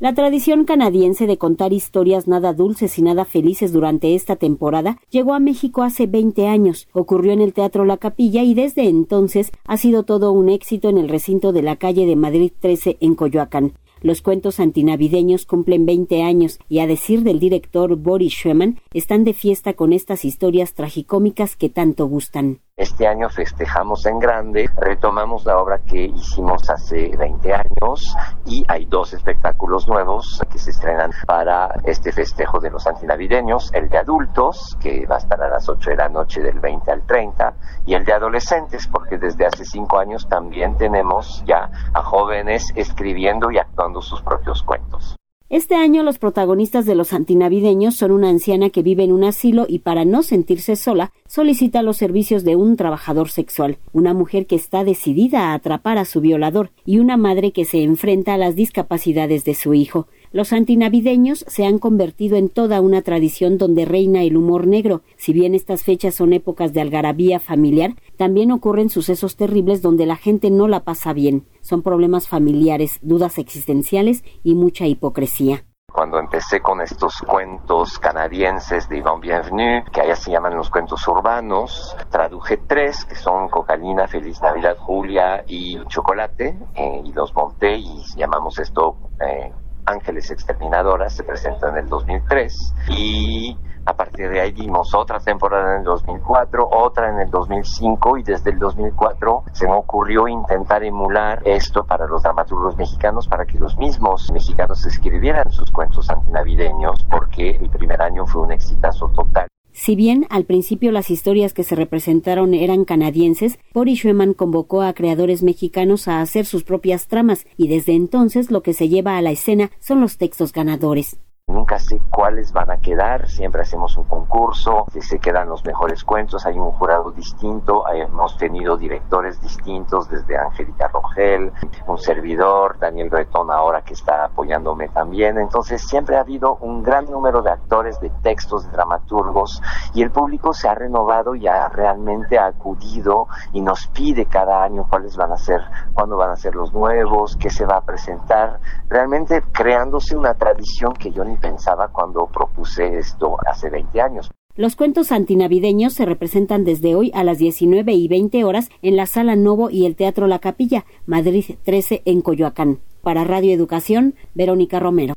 La tradición canadiense de contar historias nada dulces y nada felices durante esta temporada llegó a México hace 20 años. Ocurrió en el Teatro La Capilla y desde entonces ha sido todo un éxito en el recinto de la calle de Madrid 13 en Coyoacán. Los cuentos antinavideños cumplen 20 años y a decir del director Boris Schweman, están de fiesta con estas historias tragicómicas que tanto gustan. Este año festejamos en grande, retomamos la obra que hicimos hace 20 años y hay dos espectáculos nuevos que se estrenan para este festejo de los antinavideños, el de adultos, que va a estar a las 8 de la noche del 20 al 30, y el de adolescentes, porque desde hace 5 años también tenemos ya a jóvenes escribiendo y actuando sus propios cuentos. Este año los protagonistas de los antinavideños son una anciana que vive en un asilo y para no sentirse sola solicita los servicios de un trabajador sexual, una mujer que está decidida a atrapar a su violador y una madre que se enfrenta a las discapacidades de su hijo. Los antinavideños se han convertido en toda una tradición donde reina el humor negro. Si bien estas fechas son épocas de algarabía familiar, también ocurren sucesos terribles donde la gente no la pasa bien. Son problemas familiares, dudas existenciales y mucha hipocresía cuando empecé con estos cuentos canadienses de Yvan Bienvenu, que allá se llaman los cuentos urbanos, traduje tres, que son Cocalina, Feliz Navidad, Julia y Chocolate, eh, y los monté y llamamos esto eh, Ángeles Exterminadoras, se presentó en el 2003 y a partir de ahí dimos otra temporada en el 2004, otra en el 2005 y desde el 2004 se me ocurrió intentar emular esto para los dramaturgos mexicanos para que los mismos mexicanos escribieran sus cuentos antinavideños porque el primer año fue un exitazo total. Si bien al principio las historias que se representaron eran canadienses, Boris Schumann convocó a creadores mexicanos a hacer sus propias tramas y desde entonces lo que se lleva a la escena son los textos ganadores. Nunca sé cuáles van a quedar, siempre hacemos un concurso, se quedan los mejores cuentos, hay un jurado distinto, hemos tenido directores distintos, desde Angélica Rogel, un servidor, Daniel Bretón ahora que está apoyándome también, entonces siempre ha habido un gran número de actores, de textos, de dramaturgos, y el público se ha renovado y ha realmente acudido y nos pide cada año cuáles van a ser, cuándo van a ser los nuevos, qué se va a presentar, realmente creándose una tradición que yo ni pensaba cuando propuse esto hace 20 años. Los cuentos antinavideños se representan desde hoy a las 19 y 20 horas en la Sala Novo y el Teatro La Capilla, Madrid 13 en Coyoacán. Para Radio Educación, Verónica Romero.